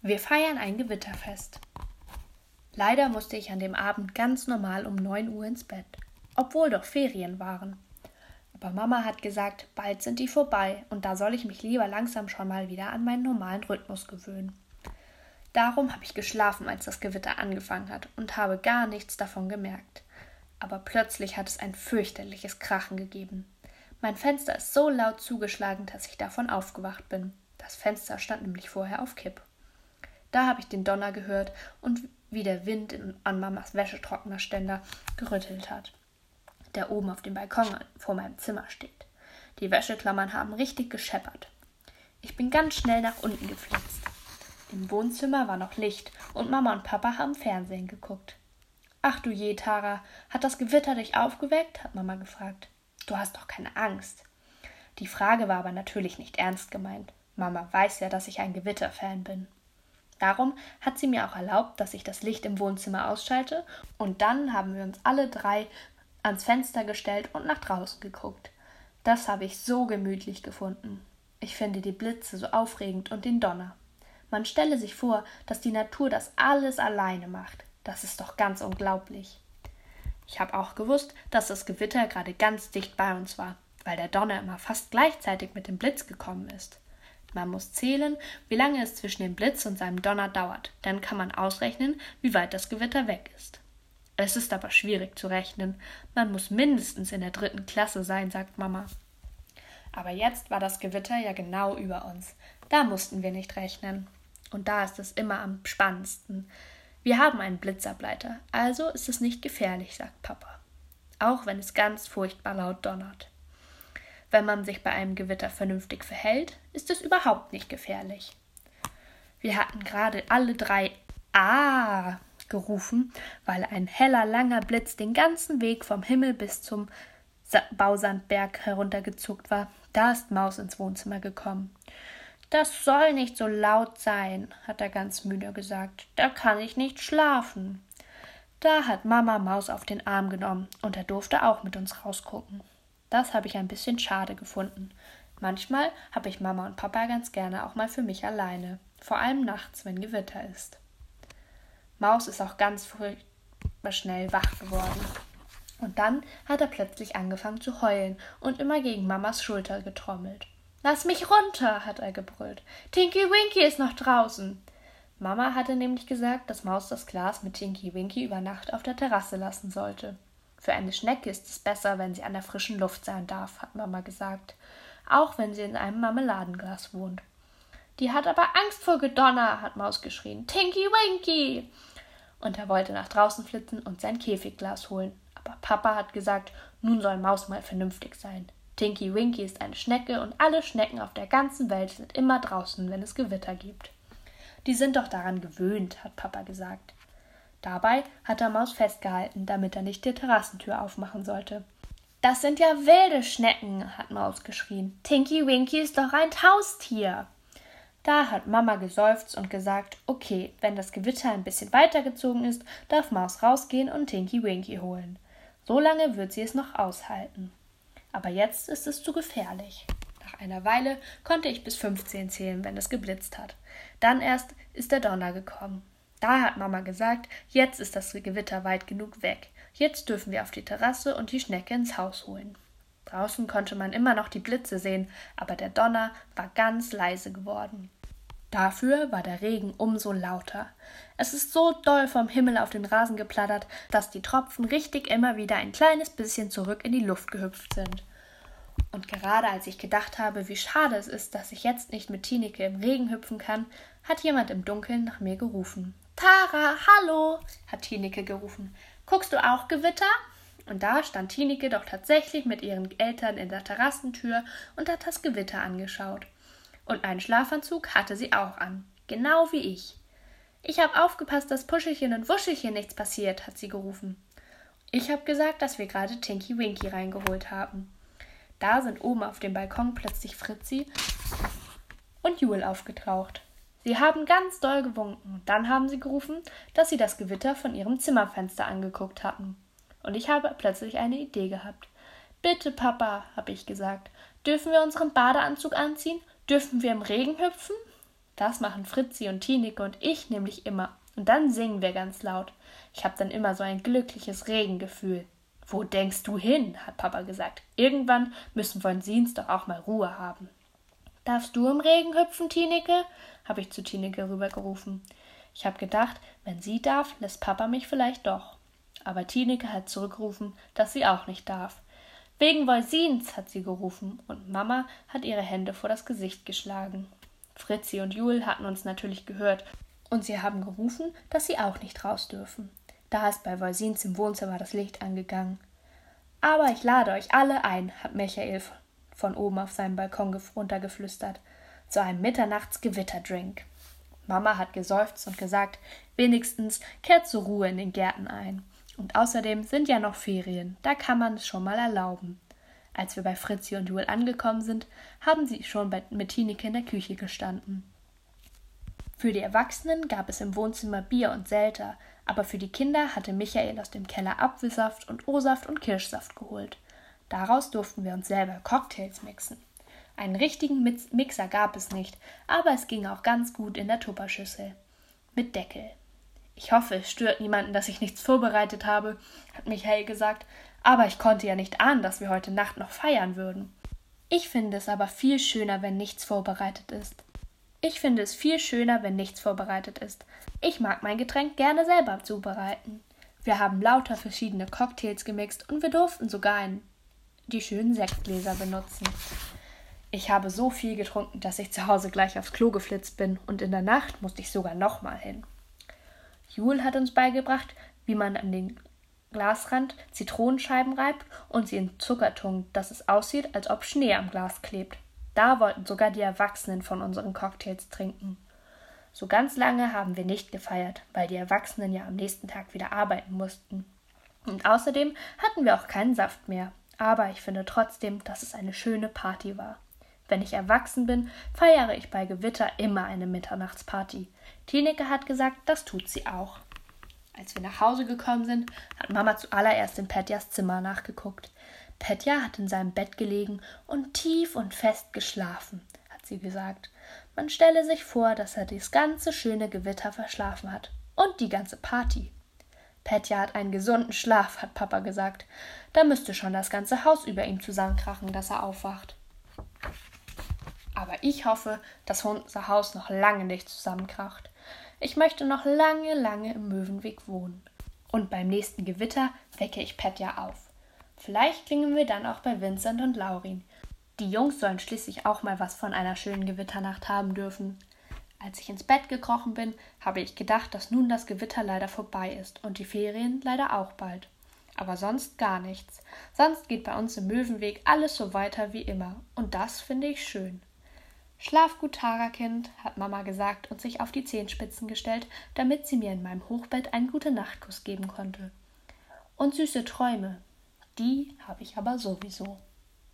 Wir feiern ein Gewitterfest. Leider musste ich an dem Abend ganz normal um 9 Uhr ins Bett, obwohl doch Ferien waren. Aber Mama hat gesagt, bald sind die vorbei und da soll ich mich lieber langsam schon mal wieder an meinen normalen Rhythmus gewöhnen. Darum habe ich geschlafen, als das Gewitter angefangen hat und habe gar nichts davon gemerkt. Aber plötzlich hat es ein fürchterliches Krachen gegeben. Mein Fenster ist so laut zugeschlagen, dass ich davon aufgewacht bin. Das Fenster stand nämlich vorher auf Kipp. Da habe ich den Donner gehört und wie der Wind in, an Mamas Wäschetrocknerständer gerüttelt hat, der oben auf dem Balkon vor meinem Zimmer steht. Die Wäscheklammern haben richtig gescheppert. Ich bin ganz schnell nach unten geflitzt. Im Wohnzimmer war noch Licht und Mama und Papa haben Fernsehen geguckt. Ach du je, Tara, hat das Gewitter dich aufgeweckt? hat Mama gefragt. Du hast doch keine Angst. Die Frage war aber natürlich nicht ernst gemeint. Mama weiß ja, dass ich ein Gewitterfan bin. Darum hat sie mir auch erlaubt, dass ich das Licht im Wohnzimmer ausschalte, und dann haben wir uns alle drei ans Fenster gestellt und nach draußen geguckt. Das habe ich so gemütlich gefunden. Ich finde die Blitze so aufregend und den Donner. Man stelle sich vor, dass die Natur das alles alleine macht. Das ist doch ganz unglaublich. Ich habe auch gewusst, dass das Gewitter gerade ganz dicht bei uns war, weil der Donner immer fast gleichzeitig mit dem Blitz gekommen ist. Man muss zählen, wie lange es zwischen dem Blitz und seinem Donner dauert, dann kann man ausrechnen, wie weit das Gewitter weg ist. Es ist aber schwierig zu rechnen, man muss mindestens in der dritten Klasse sein, sagt Mama. Aber jetzt war das Gewitter ja genau über uns, da mussten wir nicht rechnen. Und da ist es immer am spannendsten. Wir haben einen Blitzableiter, also ist es nicht gefährlich, sagt Papa. Auch wenn es ganz furchtbar laut donnert. Wenn man sich bei einem Gewitter vernünftig verhält, ist es überhaupt nicht gefährlich. Wir hatten gerade alle drei Ah gerufen, weil ein heller, langer Blitz den ganzen Weg vom Himmel bis zum Bausandberg heruntergezuckt war. Da ist Maus ins Wohnzimmer gekommen. Das soll nicht so laut sein, hat er ganz müde gesagt. Da kann ich nicht schlafen. Da hat Mama Maus auf den Arm genommen und er durfte auch mit uns rausgucken. Das habe ich ein bisschen schade gefunden. Manchmal habe ich Mama und Papa ganz gerne auch mal für mich alleine, vor allem nachts, wenn Gewitter ist. Maus ist auch ganz furchtbar schnell wach geworden. Und dann hat er plötzlich angefangen zu heulen und immer gegen Mamas Schulter getrommelt. Lass mich runter, hat er gebrüllt. Tinky Winky ist noch draußen. Mama hatte nämlich gesagt, dass Maus das Glas mit Tinky Winky über Nacht auf der Terrasse lassen sollte. Für eine Schnecke ist es besser, wenn sie an der frischen Luft sein darf, hat Mama gesagt, auch wenn sie in einem Marmeladenglas wohnt. Die hat aber Angst vor Gedonner, hat Maus geschrien. Tinky Winky! Und er wollte nach draußen flitzen und sein Käfigglas holen. Aber Papa hat gesagt, nun soll Maus mal vernünftig sein. Tinky Winky ist eine Schnecke und alle Schnecken auf der ganzen Welt sind immer draußen, wenn es Gewitter gibt. Die sind doch daran gewöhnt, hat Papa gesagt. Dabei hat er Maus festgehalten, damit er nicht die Terrassentür aufmachen sollte. Das sind ja wilde Schnecken, hat Maus geschrien. Tinky Winky ist doch ein Haustier. Da hat Mama geseufzt und gesagt, okay, wenn das Gewitter ein bisschen weitergezogen ist, darf Maus rausgehen und Tinky Winky holen. So lange wird sie es noch aushalten. Aber jetzt ist es zu gefährlich. Nach einer Weile konnte ich bis 15 zählen, wenn es geblitzt hat. Dann erst ist der Donner gekommen. Da hat Mama gesagt, jetzt ist das Gewitter weit genug weg. Jetzt dürfen wir auf die Terrasse und die Schnecke ins Haus holen. Draußen konnte man immer noch die Blitze sehen, aber der Donner war ganz leise geworden. Dafür war der Regen umso lauter. Es ist so doll vom Himmel auf den Rasen geplattert, dass die Tropfen richtig immer wieder ein kleines bisschen zurück in die Luft gehüpft sind. Und gerade als ich gedacht habe, wie schade es ist, dass ich jetzt nicht mit Tineke im Regen hüpfen kann, hat jemand im Dunkeln nach mir gerufen. Tara, hallo, hat Tineke gerufen. Guckst du auch Gewitter? Und da stand Tineke doch tatsächlich mit ihren Eltern in der Terrassentür und hat das Gewitter angeschaut. Und einen Schlafanzug hatte sie auch an, genau wie ich. Ich hab aufgepasst, dass Puschelchen und Wuschelchen nichts passiert, hat sie gerufen. Ich hab gesagt, dass wir gerade Tinky Winky reingeholt haben. Da sind oben auf dem Balkon plötzlich Fritzi und Jule aufgetaucht. Sie haben ganz doll gewunken. Dann haben sie gerufen, dass sie das Gewitter von ihrem Zimmerfenster angeguckt hatten. Und ich habe plötzlich eine Idee gehabt. Bitte, Papa, habe ich gesagt, dürfen wir unseren Badeanzug anziehen? Dürfen wir im Regen hüpfen? Das machen Fritzi und Tineke und ich nämlich immer. Und dann singen wir ganz laut. Ich habe dann immer so ein glückliches Regengefühl. Wo denkst du hin? hat Papa gesagt. Irgendwann müssen von Siens doch auch mal Ruhe haben. Darfst du im Regen hüpfen, Tineke? habe ich zu Tineke rübergerufen. Ich habe gedacht, wenn sie darf, lässt Papa mich vielleicht doch. Aber Tineke hat zurückgerufen, dass sie auch nicht darf. Wegen Wolsins, hat sie gerufen, und Mama hat ihre Hände vor das Gesicht geschlagen. Fritzi und Jul hatten uns natürlich gehört, und sie haben gerufen, dass sie auch nicht raus dürfen. Da ist bei Wolsins im Wohnzimmer das Licht angegangen. Aber ich lade euch alle ein, hat Michael von oben auf seinem Balkon runtergeflüstert, zu einem Mitternachtsgewitterdrink. Mama hat geseufzt und gesagt, wenigstens kehrt zur Ruhe in den Gärten ein. Und außerdem sind ja noch Ferien, da kann man es schon mal erlauben. Als wir bei Fritzi und Jul angekommen sind, haben sie schon mit Tineke in der Küche gestanden. Für die Erwachsenen gab es im Wohnzimmer Bier und Selter, aber für die Kinder hatte Michael aus dem Keller Apfelsaft und O-Saft und Kirschsaft geholt. Daraus durften wir uns selber Cocktails mixen. Einen richtigen Mixer gab es nicht, aber es ging auch ganz gut in der Tupperschüssel. Mit Deckel. Ich hoffe, es stört niemanden, dass ich nichts vorbereitet habe, hat Michael gesagt, aber ich konnte ja nicht ahnen, dass wir heute Nacht noch feiern würden. Ich finde es aber viel schöner, wenn nichts vorbereitet ist. Ich finde es viel schöner, wenn nichts vorbereitet ist. Ich mag mein Getränk gerne selber zubereiten. Wir haben lauter verschiedene Cocktails gemixt und wir durften sogar in die schönen Sektgläser benutzen. Ich habe so viel getrunken, dass ich zu Hause gleich aufs Klo geflitzt bin und in der Nacht musste ich sogar nochmal hin. Jul hat uns beigebracht, wie man an den Glasrand Zitronenscheiben reibt und sie in Zucker tunkt, dass es aussieht, als ob Schnee am Glas klebt. Da wollten sogar die Erwachsenen von unseren Cocktails trinken. So ganz lange haben wir nicht gefeiert, weil die Erwachsenen ja am nächsten Tag wieder arbeiten mussten. Und außerdem hatten wir auch keinen Saft mehr. Aber ich finde trotzdem, dass es eine schöne Party war. Wenn ich erwachsen bin, feiere ich bei Gewitter immer eine Mitternachtsparty. Tineke hat gesagt, das tut sie auch. Als wir nach Hause gekommen sind, hat Mama zuallererst in Petjas Zimmer nachgeguckt. Petja hat in seinem Bett gelegen und tief und fest geschlafen, hat sie gesagt. Man stelle sich vor, dass er das ganze schöne Gewitter verschlafen hat. Und die ganze Party. Petja hat einen gesunden Schlaf, hat Papa gesagt. Da müsste schon das ganze Haus über ihm zusammenkrachen, dass er aufwacht. Aber ich hoffe, dass unser Haus noch lange nicht zusammenkracht. Ich möchte noch lange, lange im Möwenweg wohnen. Und beim nächsten Gewitter wecke ich Petja auf. Vielleicht klingen wir dann auch bei Vincent und Laurin. Die Jungs sollen schließlich auch mal was von einer schönen Gewitternacht haben dürfen. Als ich ins Bett gekrochen bin, habe ich gedacht, dass nun das Gewitter leider vorbei ist und die Ferien leider auch bald. Aber sonst gar nichts. Sonst geht bei uns im Möwenweg alles so weiter wie immer. Und das finde ich schön. Schlaf gut, Tarakind, hat Mama gesagt und sich auf die Zehenspitzen gestellt, damit sie mir in meinem Hochbett einen gute Nachtkuss geben konnte. Und süße Träume, die habe ich aber sowieso.